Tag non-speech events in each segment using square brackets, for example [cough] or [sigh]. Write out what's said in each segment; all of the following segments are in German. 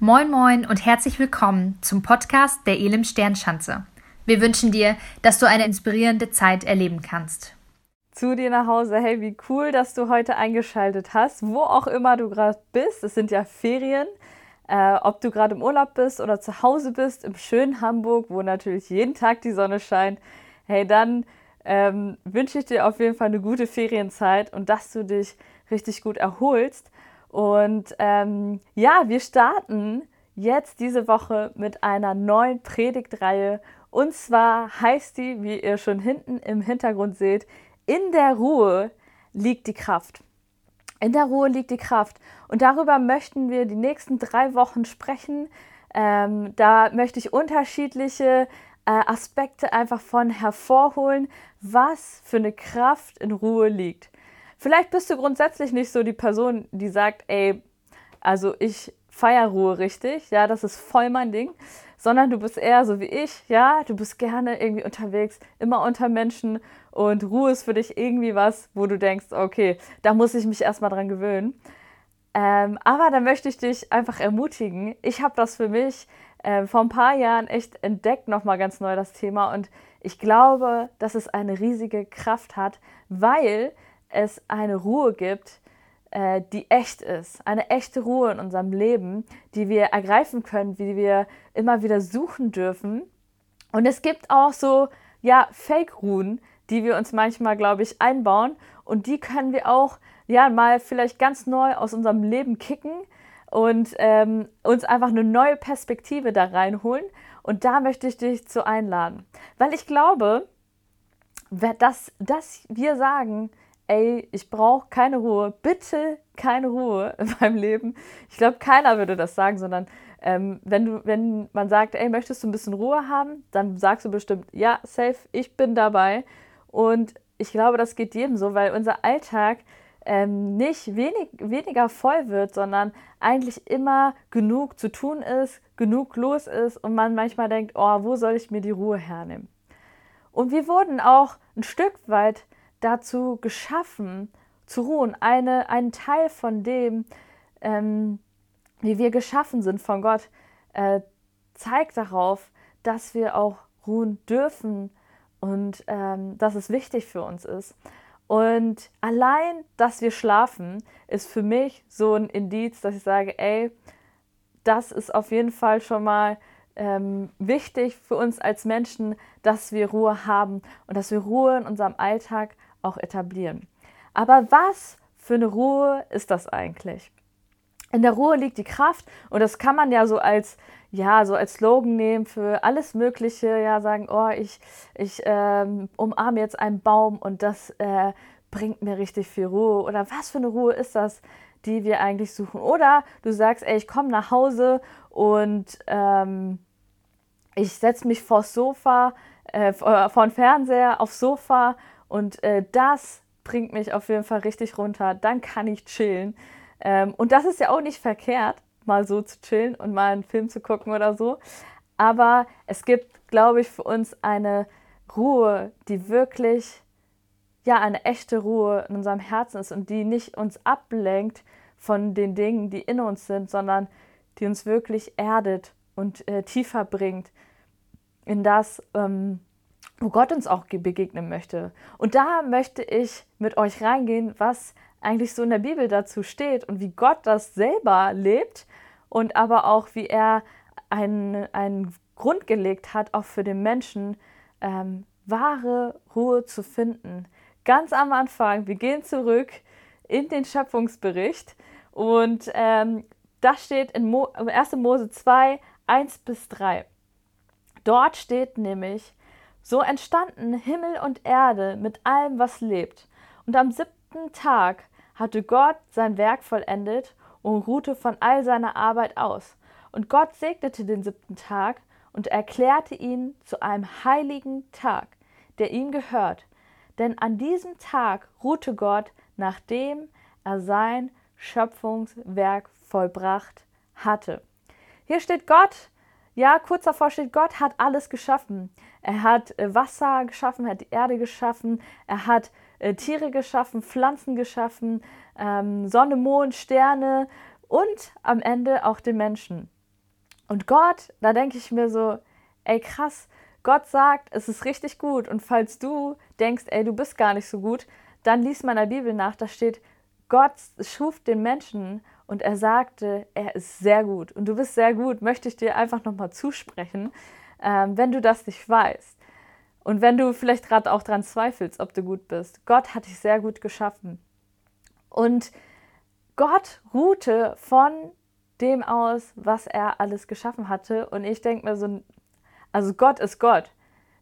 Moin Moin und herzlich willkommen zum Podcast der Elim Sternschanze. Wir wünschen dir, dass du eine inspirierende Zeit erleben kannst. Zu dir nach Hause, hey, wie cool, dass du heute eingeschaltet hast, wo auch immer du gerade bist. Es sind ja Ferien. Äh, ob du gerade im Urlaub bist oder zu Hause bist, im schönen Hamburg, wo natürlich jeden Tag die Sonne scheint, hey, dann ähm, wünsche ich dir auf jeden Fall eine gute Ferienzeit und dass du dich richtig gut erholst. Und ähm, ja, wir starten jetzt diese Woche mit einer neuen Predigtreihe. Und zwar heißt die, wie ihr schon hinten im Hintergrund seht, in der Ruhe liegt die Kraft. In der Ruhe liegt die Kraft. Und darüber möchten wir die nächsten drei Wochen sprechen. Ähm, da möchte ich unterschiedliche äh, Aspekte einfach von hervorholen, was für eine Kraft in Ruhe liegt. Vielleicht bist du grundsätzlich nicht so die Person, die sagt, ey, also ich feiere Ruhe richtig, ja, das ist voll mein Ding, sondern du bist eher so wie ich, ja, du bist gerne irgendwie unterwegs, immer unter Menschen und Ruhe ist für dich irgendwie was, wo du denkst, okay, da muss ich mich erstmal dran gewöhnen. Ähm, aber da möchte ich dich einfach ermutigen. Ich habe das für mich äh, vor ein paar Jahren echt entdeckt, nochmal ganz neu das Thema und ich glaube, dass es eine riesige Kraft hat, weil es eine Ruhe gibt, äh, die echt ist. Eine echte Ruhe in unserem Leben, die wir ergreifen können, die wir immer wieder suchen dürfen. Und es gibt auch so, ja, Fake-Ruhen, die wir uns manchmal, glaube ich, einbauen. Und die können wir auch, ja, mal vielleicht ganz neu aus unserem Leben kicken und ähm, uns einfach eine neue Perspektive da reinholen. Und da möchte ich dich zu einladen. Weil ich glaube, dass, dass wir sagen, ey, ich brauche keine Ruhe, bitte keine Ruhe [laughs] in meinem Leben. Ich glaube, keiner würde das sagen, sondern ähm, wenn, du, wenn man sagt, ey, möchtest du ein bisschen Ruhe haben, dann sagst du bestimmt, ja, safe, ich bin dabei. Und ich glaube, das geht jedem so, weil unser Alltag ähm, nicht wenig, weniger voll wird, sondern eigentlich immer genug zu tun ist, genug los ist und man manchmal denkt, oh, wo soll ich mir die Ruhe hernehmen? Und wir wurden auch ein Stück weit dazu geschaffen, zu ruhen. Eine, ein Teil von dem, ähm, wie wir geschaffen sind von Gott, äh, zeigt darauf, dass wir auch ruhen dürfen und ähm, dass es wichtig für uns ist. Und allein, dass wir schlafen, ist für mich so ein Indiz, dass ich sage, ey, das ist auf jeden Fall schon mal ähm, wichtig für uns als Menschen, dass wir Ruhe haben und dass wir Ruhe in unserem Alltag auch etablieren. Aber was für eine Ruhe ist das eigentlich? In der Ruhe liegt die Kraft und das kann man ja so als ja so als Slogan nehmen für alles Mögliche. Ja sagen, oh ich ich ähm, umarme jetzt einen Baum und das äh, bringt mir richtig viel Ruhe. Oder was für eine Ruhe ist das, die wir eigentlich suchen? Oder du sagst, ey, ich komme nach Hause und ähm, ich setze mich vors Sofa, äh, vor den Fernseher aufs Sofa und äh, das bringt mich auf jeden Fall richtig runter. Dann kann ich chillen. Ähm, und das ist ja auch nicht verkehrt, mal so zu chillen und mal einen Film zu gucken oder so. Aber es gibt, glaube ich, für uns eine Ruhe, die wirklich, ja, eine echte Ruhe in unserem Herzen ist und die nicht uns ablenkt von den Dingen, die in uns sind, sondern die uns wirklich erdet und äh, tiefer bringt in das, ähm, wo Gott uns auch begegnen möchte. Und da möchte ich mit euch reingehen, was eigentlich so in der Bibel dazu steht und wie Gott das selber lebt und aber auch wie er einen, einen Grund gelegt hat, auch für den Menschen ähm, wahre Ruhe zu finden. Ganz am Anfang, wir gehen zurück in den Schöpfungsbericht und ähm, das steht in Mo 1. Mose 2, 1 bis 3. Dort steht nämlich, so entstanden Himmel und Erde mit allem, was lebt. Und am siebten Tag hatte Gott sein Werk vollendet und ruhte von all seiner Arbeit aus. Und Gott segnete den siebten Tag und erklärte ihn zu einem heiligen Tag, der ihm gehört. Denn an diesem Tag ruhte Gott, nachdem er sein Schöpfungswerk vollbracht hatte. Hier steht Gott, ja, kurz davor steht, Gott hat alles geschaffen. Er hat äh, Wasser geschaffen, er hat die Erde geschaffen, er hat äh, Tiere geschaffen, Pflanzen geschaffen, ähm, Sonne, Mond, Sterne und am Ende auch den Menschen. Und Gott, da denke ich mir so, ey krass, Gott sagt, es ist richtig gut. Und falls du denkst, ey, du bist gar nicht so gut, dann lies mal in der Bibel nach, da steht, Gott schuf den Menschen und er sagte, er ist sehr gut. Und du bist sehr gut, möchte ich dir einfach nochmal zusprechen, ähm, wenn du das nicht weißt. Und wenn du vielleicht gerade auch dran zweifelst, ob du gut bist. Gott hat dich sehr gut geschaffen. Und Gott ruhte von dem aus, was er alles geschaffen hatte. Und ich denke mir so, also Gott ist Gott.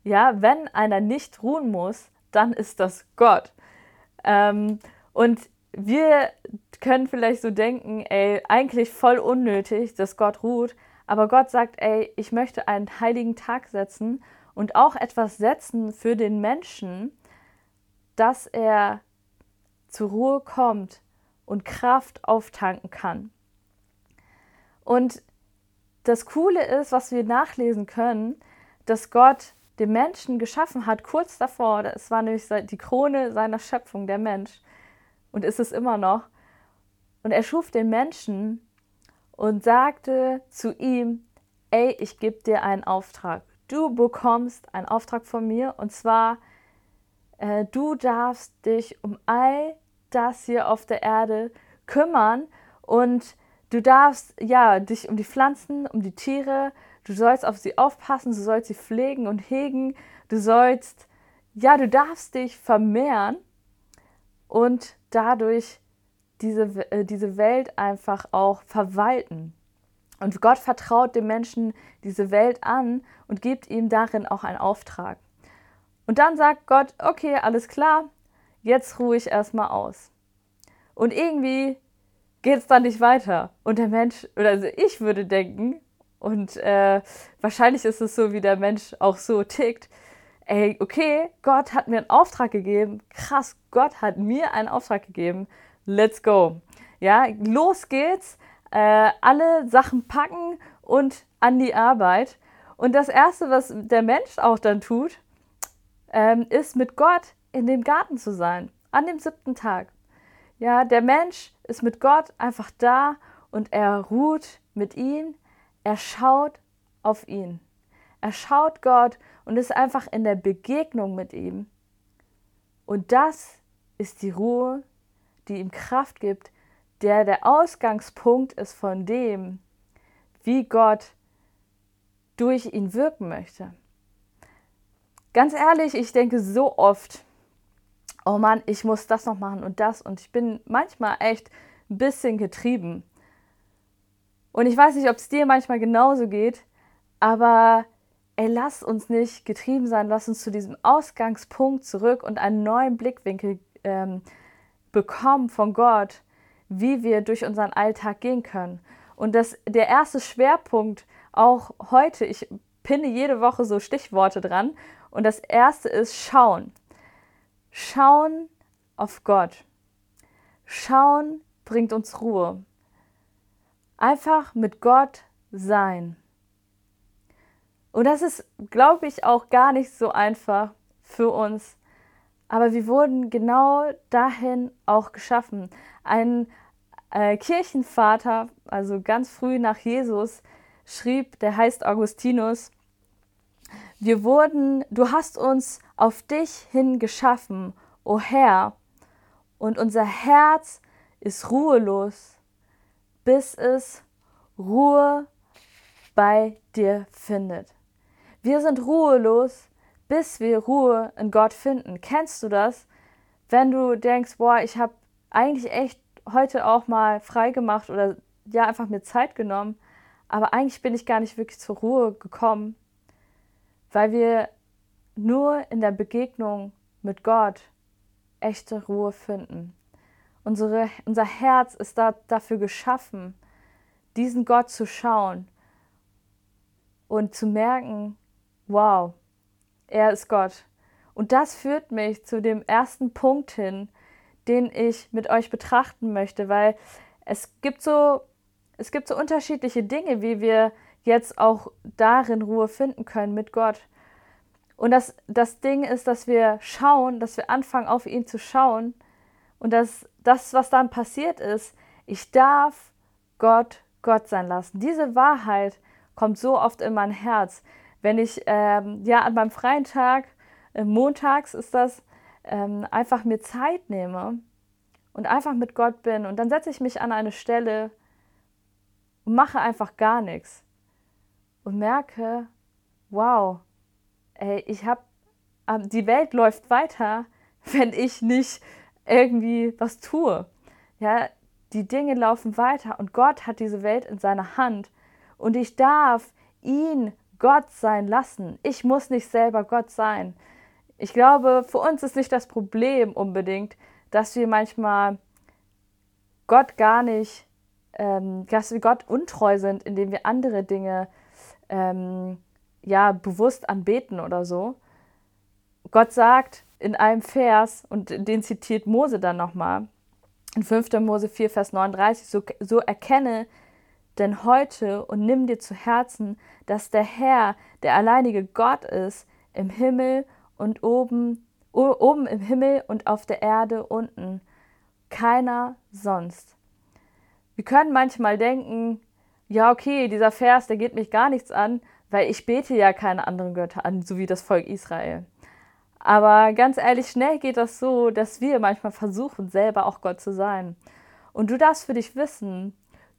Ja, wenn einer nicht ruhen muss, dann ist das Gott. Ähm, und wir können vielleicht so denken, ey, eigentlich voll unnötig, dass Gott ruht, aber Gott sagt, ey, ich möchte einen heiligen Tag setzen und auch etwas setzen für den Menschen, dass er zur Ruhe kommt und Kraft auftanken kann. Und das Coole ist, was wir nachlesen können, dass Gott den Menschen geschaffen hat, kurz davor, es war nämlich die Krone seiner Schöpfung, der Mensch, und ist es immer noch. Und er schuf den Menschen und sagte zu ihm, ey, ich gebe dir einen Auftrag. Du bekommst einen Auftrag von mir und zwar, äh, du darfst dich um all das hier auf der Erde kümmern und du darfst ja dich um die Pflanzen, um die Tiere, du sollst auf sie aufpassen, du sollst sie pflegen und hegen, du sollst, ja, du darfst dich vermehren und dadurch diese, äh, diese Welt einfach auch verwalten. Und Gott vertraut dem Menschen diese Welt an und gibt ihm darin auch einen Auftrag. Und dann sagt Gott, okay, alles klar, jetzt ruhe ich erstmal aus. Und irgendwie geht es dann nicht weiter. Und der Mensch, oder also ich würde denken, und äh, wahrscheinlich ist es so, wie der Mensch auch so tickt, ey, okay, Gott hat mir einen Auftrag gegeben. Krass, Gott hat mir einen Auftrag gegeben. Let's go. Ja, los geht's. Äh, alle Sachen packen und an die Arbeit. Und das Erste, was der Mensch auch dann tut, ähm, ist mit Gott in dem Garten zu sein, an dem siebten Tag. Ja, der Mensch ist mit Gott einfach da und er ruht mit ihm, er schaut auf ihn. Er schaut Gott und ist einfach in der Begegnung mit ihm. Und das ist die Ruhe, die ihm Kraft gibt, der der Ausgangspunkt ist von dem, wie Gott durch ihn wirken möchte. Ganz ehrlich, ich denke so oft, oh Mann, ich muss das noch machen und das und ich bin manchmal echt ein bisschen getrieben. Und ich weiß nicht, ob es dir manchmal genauso geht, aber ey, lass uns nicht getrieben sein, lass uns zu diesem Ausgangspunkt zurück und einen neuen Blickwinkel ähm, bekommen von Gott, wie wir durch unseren Alltag gehen können. Und das, der erste Schwerpunkt auch heute, ich pinne jede Woche so Stichworte dran. Und das erste ist schauen. Schauen auf Gott. Schauen bringt uns Ruhe. Einfach mit Gott sein. Und das ist, glaube ich, auch gar nicht so einfach für uns. Aber wir wurden genau dahin auch geschaffen. Ein äh, Kirchenvater, also ganz früh nach Jesus, schrieb, der heißt Augustinus, wir wurden, du hast uns auf dich hin geschaffen, o Herr, und unser Herz ist ruhelos, bis es Ruhe bei dir findet. Wir sind ruhelos, bis wir Ruhe in Gott finden. Kennst du das? Wenn du denkst, boah, ich habe eigentlich echt heute auch mal frei gemacht oder ja, einfach mir Zeit genommen, aber eigentlich bin ich gar nicht wirklich zur Ruhe gekommen, weil wir nur in der Begegnung mit Gott echte Ruhe finden. Unsere, unser Herz ist da, dafür geschaffen, diesen Gott zu schauen und zu merken, wow, er ist Gott. Und das führt mich zu dem ersten Punkt hin, den ich mit euch betrachten möchte, weil es gibt so, es gibt so unterschiedliche Dinge, wie wir jetzt auch darin Ruhe finden können mit Gott. Und das, das Ding ist, dass wir schauen, dass wir anfangen, auf ihn zu schauen. Und dass das, was dann passiert ist, ich darf Gott Gott sein lassen. Diese Wahrheit kommt so oft in mein Herz. Wenn ich ähm, ja an meinem freien Tag, äh, montags ist das, ähm, einfach mir Zeit nehme und einfach mit Gott bin und dann setze ich mich an eine Stelle und mache einfach gar nichts und merke, wow, ey, ich habe, ähm, die Welt läuft weiter, [laughs] wenn ich nicht irgendwie was tue. Ja, die Dinge laufen weiter und Gott hat diese Welt in seiner Hand und ich darf ihn Gott sein lassen. Ich muss nicht selber Gott sein. Ich glaube, für uns ist nicht das Problem unbedingt, dass wir manchmal Gott gar nicht, ähm, dass wir Gott untreu sind, indem wir andere Dinge ähm, ja bewusst anbeten oder so. Gott sagt in einem Vers, und den zitiert Mose dann nochmal, in 5. Mose 4, Vers 39, so, so erkenne denn heute und nimm dir zu Herzen, dass der Herr, der alleinige Gott ist, im Himmel und oben, oben im Himmel und auf der Erde unten. Keiner sonst. Wir können manchmal denken, ja, okay, dieser Vers, der geht mich gar nichts an, weil ich bete ja keine anderen Götter an, so wie das Volk Israel. Aber ganz ehrlich, schnell geht das so, dass wir manchmal versuchen, selber auch Gott zu sein. Und du darfst für dich wissen,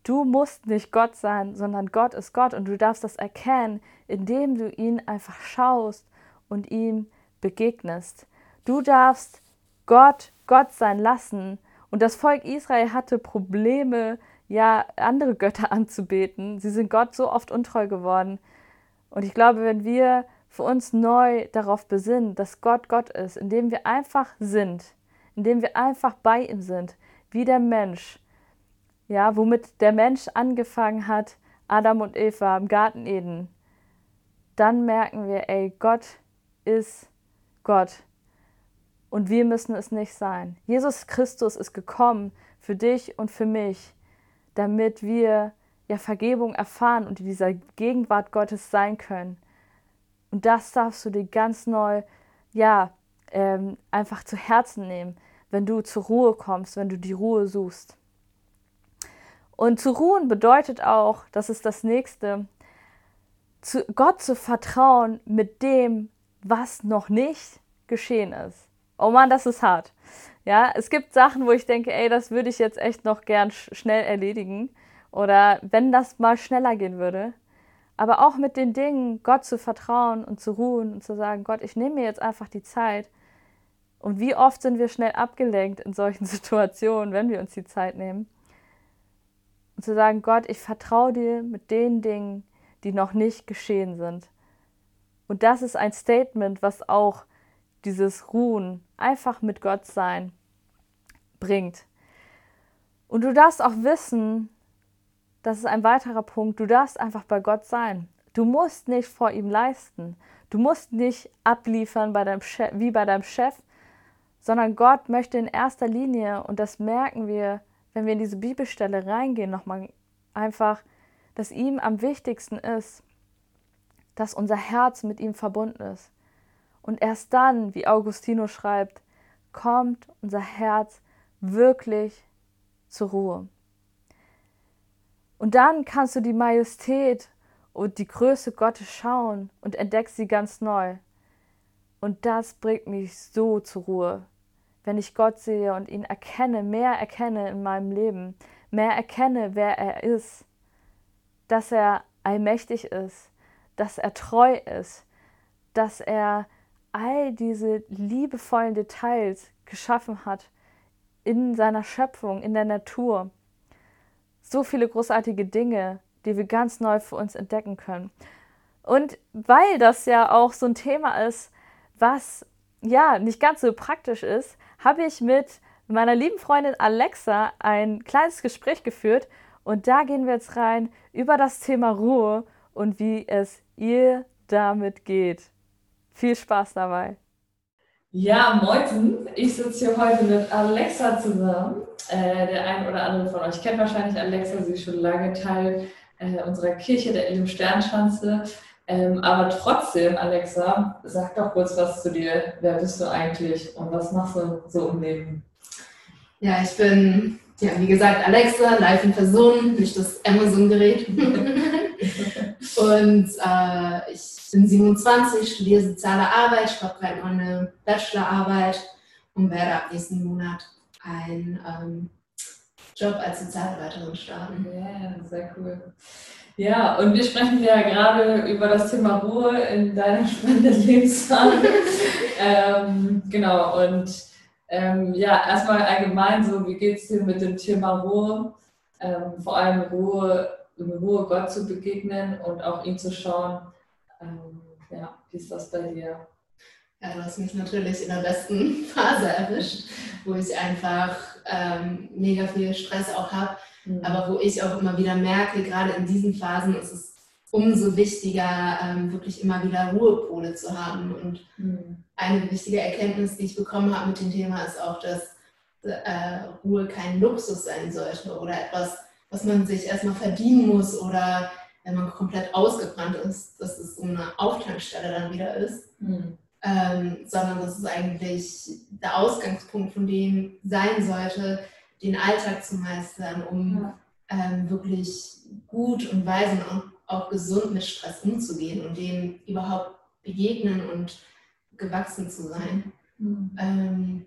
du musst nicht Gott sein, sondern Gott ist Gott und du darfst das erkennen, indem du ihn einfach schaust und ihm begegnest. Du darfst Gott Gott sein lassen. Und das Volk Israel hatte Probleme, ja, andere Götter [laughs] anzubeten. Sie sind Gott so oft untreu geworden. Und ich glaube, wenn wir für uns neu darauf besinnen, dass Gott Gott ist, indem wir einfach sind, indem wir einfach bei ihm sind, wie der Mensch, ja, womit der Mensch angefangen hat, Adam und Eva im Garten Eden, dann merken wir, ey, Gott ist Gott. Und wir müssen es nicht sein. Jesus Christus ist gekommen für dich und für mich, damit wir ja Vergebung erfahren und in dieser Gegenwart Gottes sein können. Und das darfst du dir ganz neu, ja, ähm, einfach zu Herzen nehmen, wenn du zur Ruhe kommst, wenn du die Ruhe suchst. Und zu ruhen bedeutet auch, das ist das nächste, zu Gott zu vertrauen mit dem, was noch nicht geschehen ist. Oh Mann, das ist hart. Ja, es gibt Sachen, wo ich denke, ey, das würde ich jetzt echt noch gern schnell erledigen. Oder wenn das mal schneller gehen würde. Aber auch mit den Dingen, Gott zu vertrauen und zu ruhen und zu sagen, Gott, ich nehme mir jetzt einfach die Zeit. Und wie oft sind wir schnell abgelenkt in solchen [laughs] Situationen, wenn wir uns die Zeit nehmen. Und zu sagen, Gott, ich vertraue dir mit den Dingen, die noch nicht geschehen sind. Und das ist ein Statement, was auch dieses Ruhen, einfach mit Gott sein, bringt. Und du darfst auch wissen, das ist ein weiterer Punkt, du darfst einfach bei Gott sein. Du musst nicht vor ihm leisten. Du musst nicht abliefern bei deinem Chef, wie bei deinem Chef, sondern Gott möchte in erster Linie, und das merken wir, wenn wir in diese Bibelstelle reingehen, nochmal einfach, dass ihm am wichtigsten ist, dass unser Herz mit ihm verbunden ist. Und erst dann, wie Augustino schreibt, kommt unser Herz wirklich zur Ruhe. Und dann kannst du die Majestät und die Größe Gottes schauen und entdeckst sie ganz neu. Und das bringt mich so zur Ruhe, wenn ich Gott sehe und ihn erkenne, mehr erkenne in meinem Leben, mehr erkenne, wer er ist, dass er allmächtig ist, dass er treu ist, dass er all diese liebevollen Details geschaffen hat in seiner Schöpfung, in der Natur. So viele großartige Dinge, die wir ganz neu für uns entdecken können. Und weil das ja auch so ein Thema ist, was ja nicht ganz so praktisch ist, habe ich mit meiner lieben Freundin Alexa ein kleines Gespräch geführt und da gehen wir jetzt rein über das Thema Ruhe und wie es ihr damit geht. Viel Spaß dabei. Ja, moin. Ich sitze hier heute mit Alexa zusammen. Äh, der ein oder andere von euch kennt wahrscheinlich Alexa. Sie ist schon lange Teil äh, unserer Kirche, der Elim Sternschanze. Ähm, aber trotzdem, Alexa, sag doch kurz was zu dir. Wer bist du eigentlich und was machst du so im Leben? Ja, ich bin, ja, wie gesagt, Alexa, live in Person, nicht das Amazon-Gerät. [laughs] Und äh, ich bin 27, studiere soziale Arbeit, schreibe gerade meine Bachelorarbeit und werde ab nächsten Monat einen ähm, Job als Sozialarbeiterin starten. Ja, sehr cool. Ja, und wir sprechen ja gerade über das Thema Ruhe in deiner [laughs] spannenden Lebensphase. ähm, genau, und ähm, ja, erstmal allgemein so, wie geht es dir mit dem Thema Ruhe? Ähm, vor allem Ruhe, in Ruhe Gott zu begegnen und auch ihn zu schauen. Ähm, ja, wie ist das bei dir? Ja, du hast mich natürlich in der besten [laughs] Phase erwischt, wo ich einfach ähm, mega viel Stress auch habe, mhm. aber wo ich auch immer wieder merke, gerade in diesen Phasen ist es umso wichtiger, ähm, wirklich immer wieder Ruhepole zu haben. Und mhm. eine wichtige Erkenntnis, die ich bekommen habe mit dem Thema, ist auch, dass äh, Ruhe kein Luxus sein sollte oder etwas, was man sich erstmal verdienen muss oder wenn man komplett ausgebrannt ist, dass es so eine Auftankstelle dann wieder ist. Mhm ähm, sondern dass es eigentlich der Ausgangspunkt von dem sein sollte, den Alltag zu meistern, um ja. ähm, wirklich gut und weise und auch gesund mit Stress umzugehen und dem überhaupt begegnen und gewachsen zu sein. Mhm. Ähm,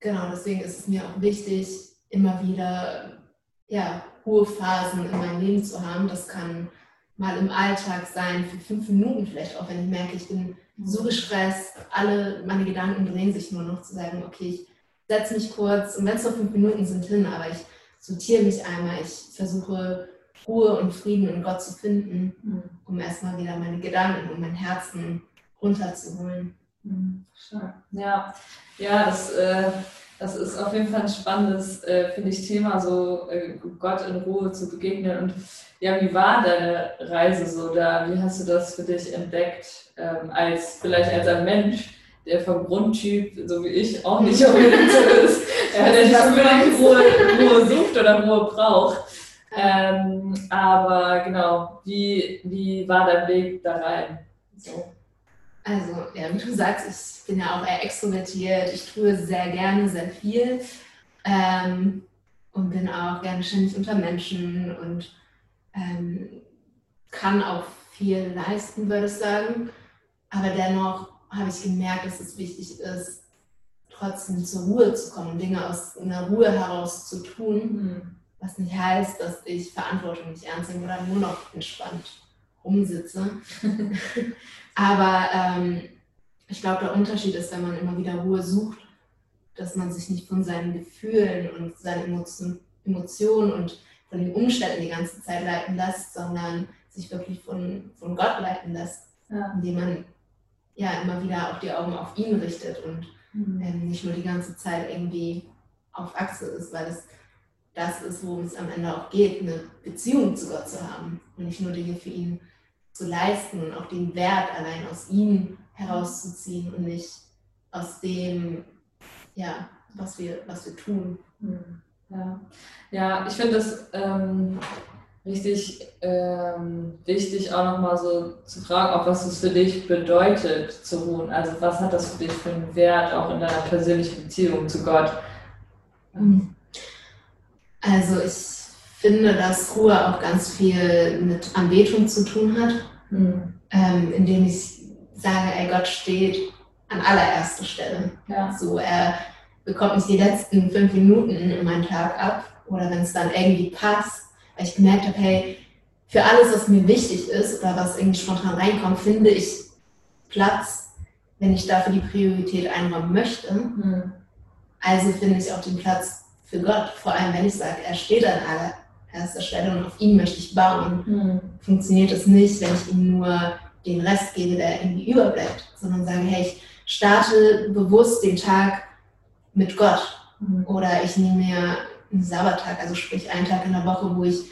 genau, deswegen ist es mir auch wichtig, immer wieder ja, hohe Phasen in meinem Leben zu haben. Das kann mal im Alltag sein, für fünf Minuten vielleicht auch, wenn ich merke, ich bin so gestresst, alle meine Gedanken drehen sich nur noch zu sagen, okay, ich setze mich kurz und wenn es nur fünf Minuten sind, hin, aber ich sortiere mich einmal, ich versuche Ruhe und Frieden in Gott zu finden, mhm. um erstmal wieder meine Gedanken und mein Herzen runterzuholen. Mhm. Ja, ja das, äh, das ist auf jeden Fall ein spannendes, äh, finde ich, Thema, so äh, Gott in Ruhe zu begegnen. Und ja, wie war deine Reise so da? Wie hast du das für dich entdeckt? ähm, als vielleicht als ein Mensch, der vom Grundtyp, so wie ich, auch nicht [laughs] unbedingt so ist, äh, der nicht unbedingt Ruhe, Ruhe sucht oder Ruhe braucht. Ähm, aber genau, wie, wie war dein Weg da rein? So. Also, ja, wie du sagst, ich bin ja auch eher extrovertiert, ich tue sehr gerne, sehr viel ähm, und bin auch gerne ständig unter Menschen und ähm, kann auch viel leisten, würde ich sagen. Aber dennoch habe ich gemerkt, dass es wichtig ist, trotzdem zur Ruhe zu kommen Dinge aus einer Ruhe heraus zu tun, mhm. was nicht heißt, dass ich Verantwortung nicht ernst nehme oder nur noch entspannt rumsitze. [laughs] Aber ähm, ich glaube, der Unterschied ist, wenn man immer wieder Ruhe sucht, dass man sich nicht von seinen Gefühlen und seinen Emotionen und von den Umständen die ganze Zeit leiten lässt, sondern sich wirklich von, von Gott leiten lässt, ja. indem man ja immer wieder auch die Augen auf ihn richtet und mhm. ähm, nicht nur die ganze Zeit irgendwie auf Achse ist, weil es das ist, worum es am Ende auch geht, eine Beziehung zu Gott zu haben und nicht nur Dinge für ihn zu leisten und auch den Wert allein aus ihm herauszuziehen und nicht aus dem, ja, was wir, was wir tun. Mhm. Ja, ja ich finde das ähm, richtig ähm, wichtig, auch nochmal so zu fragen, auch was es für dich bedeutet zu ruhen. Also was hat das für dich für einen Wert auch in deiner persönlichen Beziehung zu Gott? Mhm. Also ich finde, dass Ruhe auch ganz viel mit Anbetung zu tun hat, mhm. ähm, indem ich sage, ey, Gott steht an allererster Stelle. Ja. So, er bekommt nicht die letzten fünf Minuten in meinen Tag ab oder wenn es dann irgendwie passt, weil ich gemerkt habe, hey, für alles, was mir wichtig ist oder was irgendwie spontan reinkommt, finde ich Platz, wenn ich dafür die Priorität einräumen möchte. Mhm. Also finde ich auch den Platz für Gott, vor allem wenn ich sage, er steht an allererster Stelle und auf ihn möchte ich bauen. Mhm. Funktioniert es nicht, wenn ich ihm nur den Rest gebe, der irgendwie überbleibt, sondern sage, hey, ich starte bewusst den Tag mit Gott. Mhm. Oder ich nehme mir einen Sabbattag, also sprich einen Tag in der Woche, wo ich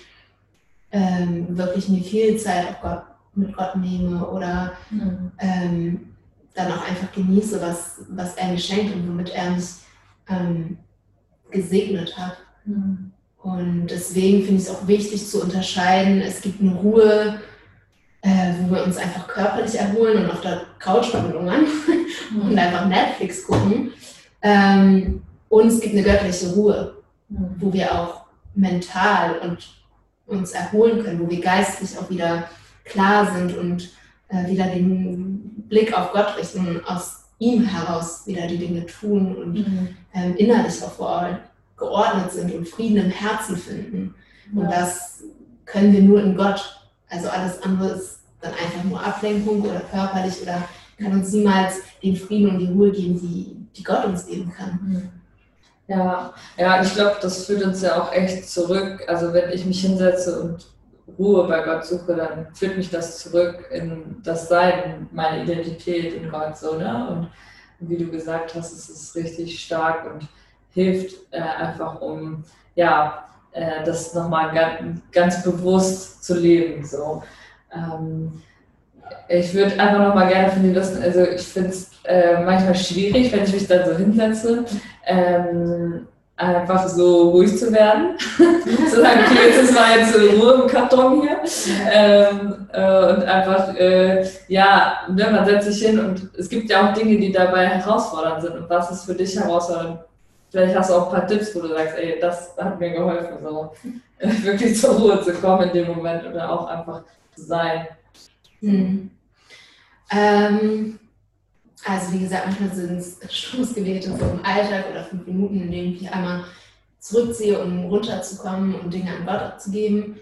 ähm, wirklich mir viel Zeit auf Gott, mit Gott nehme oder mhm. ähm, dann auch einfach genieße, was, was er mir schenkt und womit er mich ähm, gesegnet hat. Mhm. Und deswegen finde ich es auch wichtig zu unterscheiden, es gibt eine Ruhe, äh, wo wir uns einfach körperlich erholen und auf der Couch rumlungern [laughs] mhm. und einfach Netflix gucken. Ähm, und es gibt eine göttliche Ruhe wo wir auch mental und uns erholen können, wo wir geistlich auch wieder klar sind und äh, wieder den Blick auf Gott richten und aus ihm heraus wieder die Dinge tun und mhm. ähm, innerlich auch vor allem geordnet sind und Frieden im Herzen finden. Ja. Und das können wir nur in Gott. Also alles andere ist dann einfach nur Ablenkung oder körperlich oder kann uns niemals den Frieden und die Ruhe geben, die, die Gott uns geben kann. Mhm. Ja, ja, ich glaube, das führt uns ja auch echt zurück. Also wenn ich mich hinsetze und Ruhe bei Gott suche, dann führt mich das zurück in das Sein, meine Identität in Gott so, ne? Und wie du gesagt hast, es ist richtig stark und hilft äh, einfach, um ja, äh, das nochmal ganz, ganz bewusst zu leben. So. Ähm, ich würde einfach nochmal gerne von dir wissen, also ich finde es äh, manchmal schwierig, wenn ich mich dann so hinsetze, ähm, einfach so ruhig zu werden. zu sagen, okay, jetzt ist mal jetzt Ruhe im Karton hier. Ähm, äh, und einfach, äh, ja, ne, man setzt sich hin und es gibt ja auch Dinge, die dabei herausfordernd sind. Und was ist für dich herausfordernd? Vielleicht hast du auch ein paar Tipps, wo du sagst, ey, das hat mir geholfen, so [laughs] wirklich zur Ruhe zu kommen in dem Moment oder auch einfach zu sein. Hm. Ähm, also wie gesagt, manchmal sind es [laughs] Stoßgebete so im Alltag oder fünf Minuten, in denen ich mich einmal zurückziehe, um runterzukommen und Dinge an Gott abzugeben.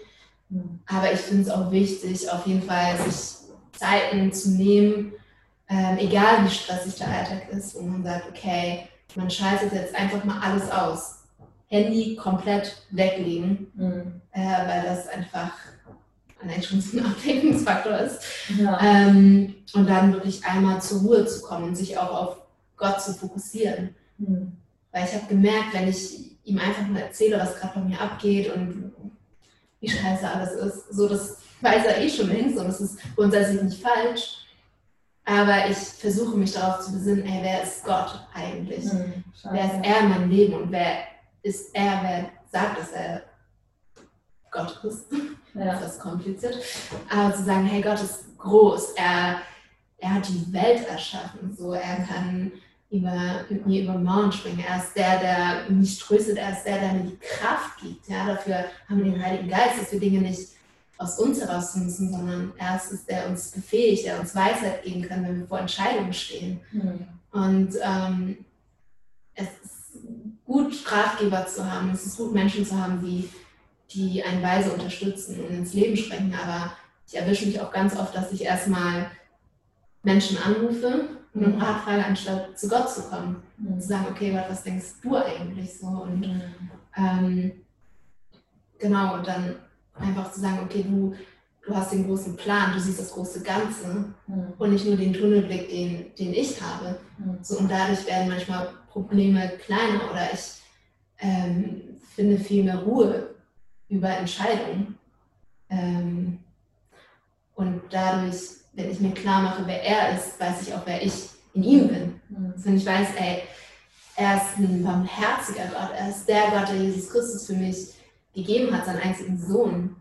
Aber ich finde es auch wichtig, auf jeden Fall sich Zeiten zu nehmen, ähm, egal wie stressig der Alltag ist, wo man sagt, okay, man schaltet jetzt einfach mal alles aus. Handy komplett weglegen, mhm. äh, weil das einfach allein schon so ein Ablenkungsfaktor ist. Ja. Ähm, und dann wirklich einmal zur Ruhe zu kommen und sich auch auf Gott zu fokussieren. Mhm. Weil ich habe gemerkt, wenn ich ihm einfach nur erzähle, was gerade bei mir abgeht und wie scheiße alles ist, so das weiß er eh schon längst und das ist grundsätzlich nicht falsch. Aber ich versuche mich darauf zu besinnen, ey, wer ist Gott eigentlich? Mhm, wer ist er in meinem Leben und wer ist er, wer sagt, dass er Gott ist? Ja. Das ist kompliziert. Aber zu sagen, hey, Gott ist groß, er, er hat die Welt erschaffen, so er kann über, mit mir über Mauern springen. Er ist der, der mich tröstet, er ist der, der mir die Kraft gibt. Ja, dafür haben wir den Heiligen Geist, dass wir Dinge nicht aus uns heraus müssen, sondern er ist es, der uns befähigt, der uns Weisheit geben kann, wenn wir vor Entscheidungen stehen. Mhm. Und ähm, es ist gut, Ratgeber zu haben, es ist gut, Menschen zu haben, die die einen weise unterstützen und ins Leben sprechen. Aber ich erwische mich auch ganz oft, dass ich erstmal Menschen anrufe und um Rat frage, anstatt zu Gott zu kommen. Und zu sagen, okay, was denkst du eigentlich so? Und ähm, genau, und dann einfach zu sagen, okay, du, du hast den großen Plan, du siehst das große Ganze mhm. und nicht nur den Tunnelblick, den, den ich habe. Mhm. So, und dadurch werden manchmal Probleme kleiner oder ich ähm, finde viel mehr Ruhe über Entscheidungen. Ähm, und dadurch, wenn ich mir klar mache, wer er ist, weiß ich auch, wer ich in ihm bin. Mhm. Also wenn ich weiß, ey, er ist ein barmherziger Gott, er ist der Gott, der Jesus Christus für mich gegeben hat, seinen einzigen Sohn,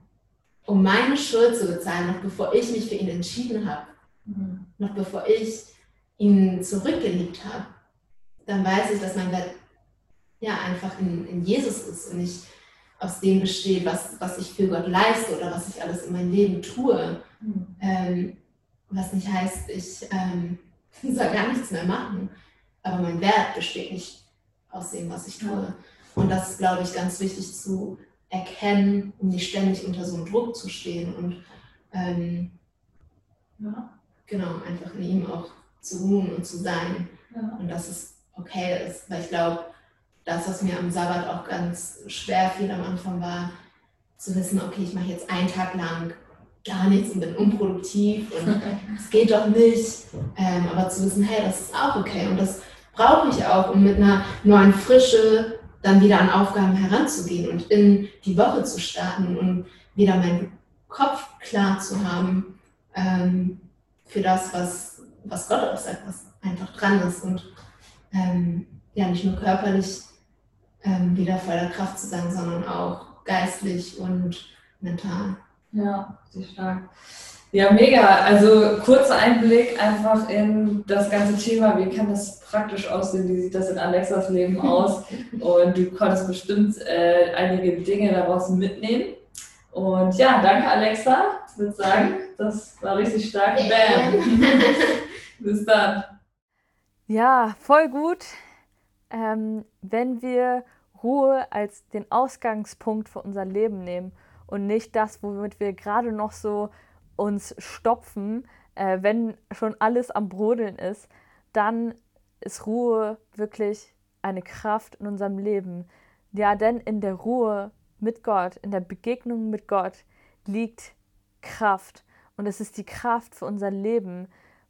um meine Schuld zu bezahlen, noch bevor ich mich für ihn entschieden habe, mhm. noch bevor ich ihn zurückgeliebt habe, dann weiß ich, dass mein Wert ja einfach in, in Jesus ist und ich aus dem besteht, was, was ich für Gott leiste oder was ich alles in meinem Leben tue. Mhm. Ähm, was nicht heißt, ich ähm, [laughs] soll gar nichts mehr machen. Aber mein Wert besteht nicht aus dem, was ich tue. Und das ist, glaube ich, ganz wichtig zu erkennen, um nicht ständig unter so einem Druck zu stehen und ähm, ja. genau, einfach in ihm auch zu ruhen und zu sein. Ja. Und dass es okay ist, weil ich glaube, das, was mir am Sabbat auch ganz schwer fiel am Anfang, war zu wissen, okay, ich mache jetzt einen Tag lang gar nichts und bin unproduktiv und [laughs] es geht doch nicht. Ähm, aber zu wissen, hey, das ist auch okay und das brauche ich auch, um mit einer neuen Frische dann wieder an Aufgaben heranzugehen und in die Woche zu starten und wieder meinen Kopf klar zu haben ähm, für das, was, was Gott auch sagt, was einfach dran ist und ähm, ja, nicht nur körperlich ähm, wieder voller Kraft zu sein, sondern auch geistlich und mental. Ja, sehr stark. Ja, mega. Also kurzer Einblick einfach in das ganze Thema. Wie kann das praktisch aussehen? Wie sieht das in Alexas Leben [laughs] aus? Und du konntest bestimmt äh, einige Dinge daraus mitnehmen. Und ja, danke Alexa, ich würde sagen. Das war richtig stark. Bam. [laughs] Bis dann. Ja, voll gut. Ähm, wenn wir Ruhe als den Ausgangspunkt für unser Leben nehmen und nicht das, womit wir gerade noch so uns stopfen, äh, wenn schon alles am Brodeln ist, dann ist Ruhe wirklich eine Kraft in unserem Leben. Ja, denn in der Ruhe mit Gott, in der Begegnung mit Gott liegt Kraft. Und es ist die Kraft für unser Leben,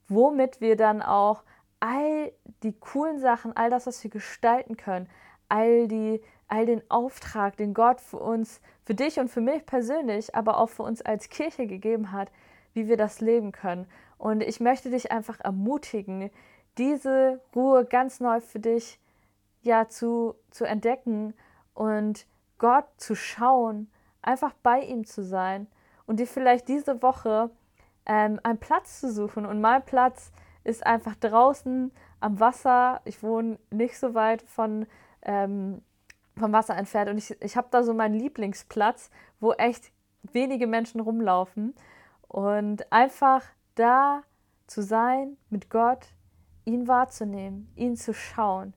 womit wir dann auch all die coolen Sachen, all das, was wir gestalten können, all, die, all den Auftrag, den Gott für uns, für dich und für mich persönlich, aber auch für uns als Kirche gegeben hat, wie wir das leben können. Und ich möchte dich einfach ermutigen, diese Ruhe ganz neu für dich ja zu, zu entdecken und Gott zu schauen, einfach bei ihm zu sein und dir vielleicht diese Woche ähm, einen Platz zu suchen. Und mein Platz ist einfach draußen am Wasser. Ich wohne nicht so weit von, ähm, vom Wasser entfernt und ich, ich habe da so meinen Lieblingsplatz, wo echt wenige Menschen rumlaufen. Und einfach da zu sein mit Gott, ihn wahrzunehmen, ihn zu schauen.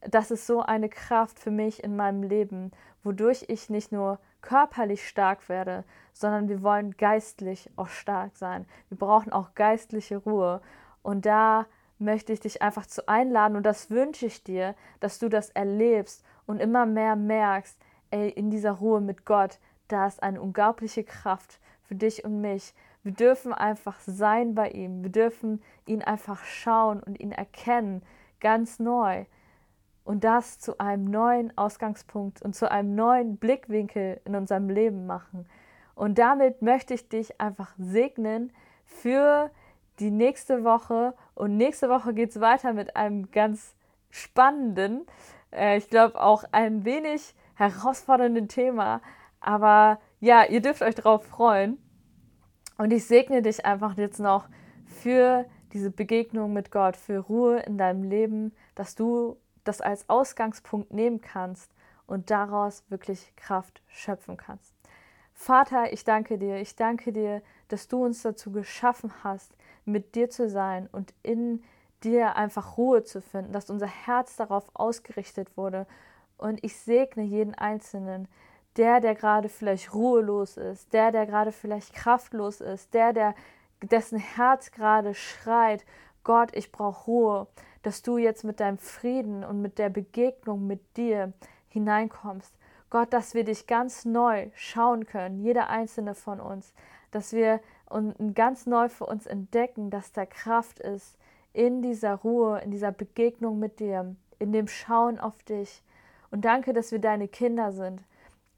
Das ist so eine Kraft für mich in meinem Leben, wodurch ich nicht nur körperlich stark werde, sondern wir wollen geistlich auch stark sein. Wir brauchen auch geistliche Ruhe. Und da möchte ich dich einfach zu einladen und das wünsche ich dir, dass du das erlebst und immer mehr merkst, ey, in dieser Ruhe mit Gott, da ist eine unglaubliche Kraft für dich und mich. Wir dürfen einfach sein bei ihm. Wir dürfen ihn einfach schauen und ihn erkennen, ganz neu. Und das zu einem neuen Ausgangspunkt und zu einem neuen Blickwinkel in unserem Leben machen. Und damit möchte ich dich einfach segnen für die nächste Woche. Und nächste Woche geht es weiter mit einem ganz spannenden, äh, ich glaube auch ein wenig herausfordernden Thema. Aber ja, ihr dürft euch darauf freuen. Und ich segne dich einfach jetzt noch für diese Begegnung mit Gott, für Ruhe in deinem Leben, dass du das als Ausgangspunkt nehmen kannst und daraus wirklich Kraft schöpfen kannst. Vater, ich danke dir, ich danke dir, dass du uns dazu geschaffen hast, mit dir zu sein und in dir einfach Ruhe zu finden, dass unser Herz darauf ausgerichtet wurde. Und ich segne jeden Einzelnen, der, der gerade vielleicht ruhelos ist, der, der gerade vielleicht kraftlos ist, der, der dessen Herz gerade schreit, Gott, ich brauche Ruhe, dass du jetzt mit deinem Frieden und mit der Begegnung mit dir hineinkommst. Gott, dass wir dich ganz neu schauen können, jeder einzelne von uns, dass wir ganz neu für uns entdecken, dass da Kraft ist in dieser Ruhe, in dieser Begegnung mit dir, in dem Schauen auf dich. Und danke, dass wir deine Kinder sind.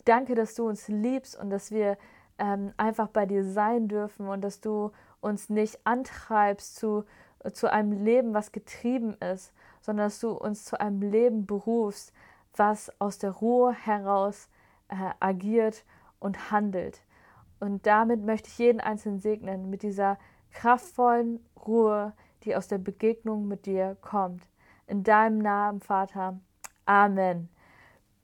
Danke, dass du uns liebst und dass wir ähm, einfach bei dir sein dürfen und dass du uns nicht antreibst zu, zu einem Leben, was getrieben ist, sondern dass du uns zu einem Leben berufst, was aus der Ruhe heraus äh, agiert und handelt. Und damit möchte ich jeden Einzelnen segnen mit dieser kraftvollen Ruhe, die aus der Begegnung mit dir kommt. In deinem Namen, Vater. Amen.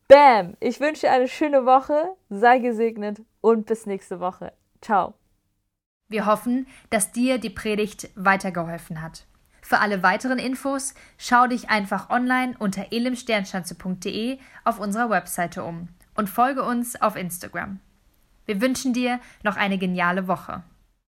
Bam! Ich wünsche dir eine schöne Woche, sei gesegnet und bis nächste Woche. Ciao. Wir hoffen, dass dir die Predigt weitergeholfen hat. Für alle weiteren Infos schau dich einfach online unter elimsternschanze.de auf unserer Webseite um und folge uns auf Instagram. Wir wünschen dir noch eine geniale Woche.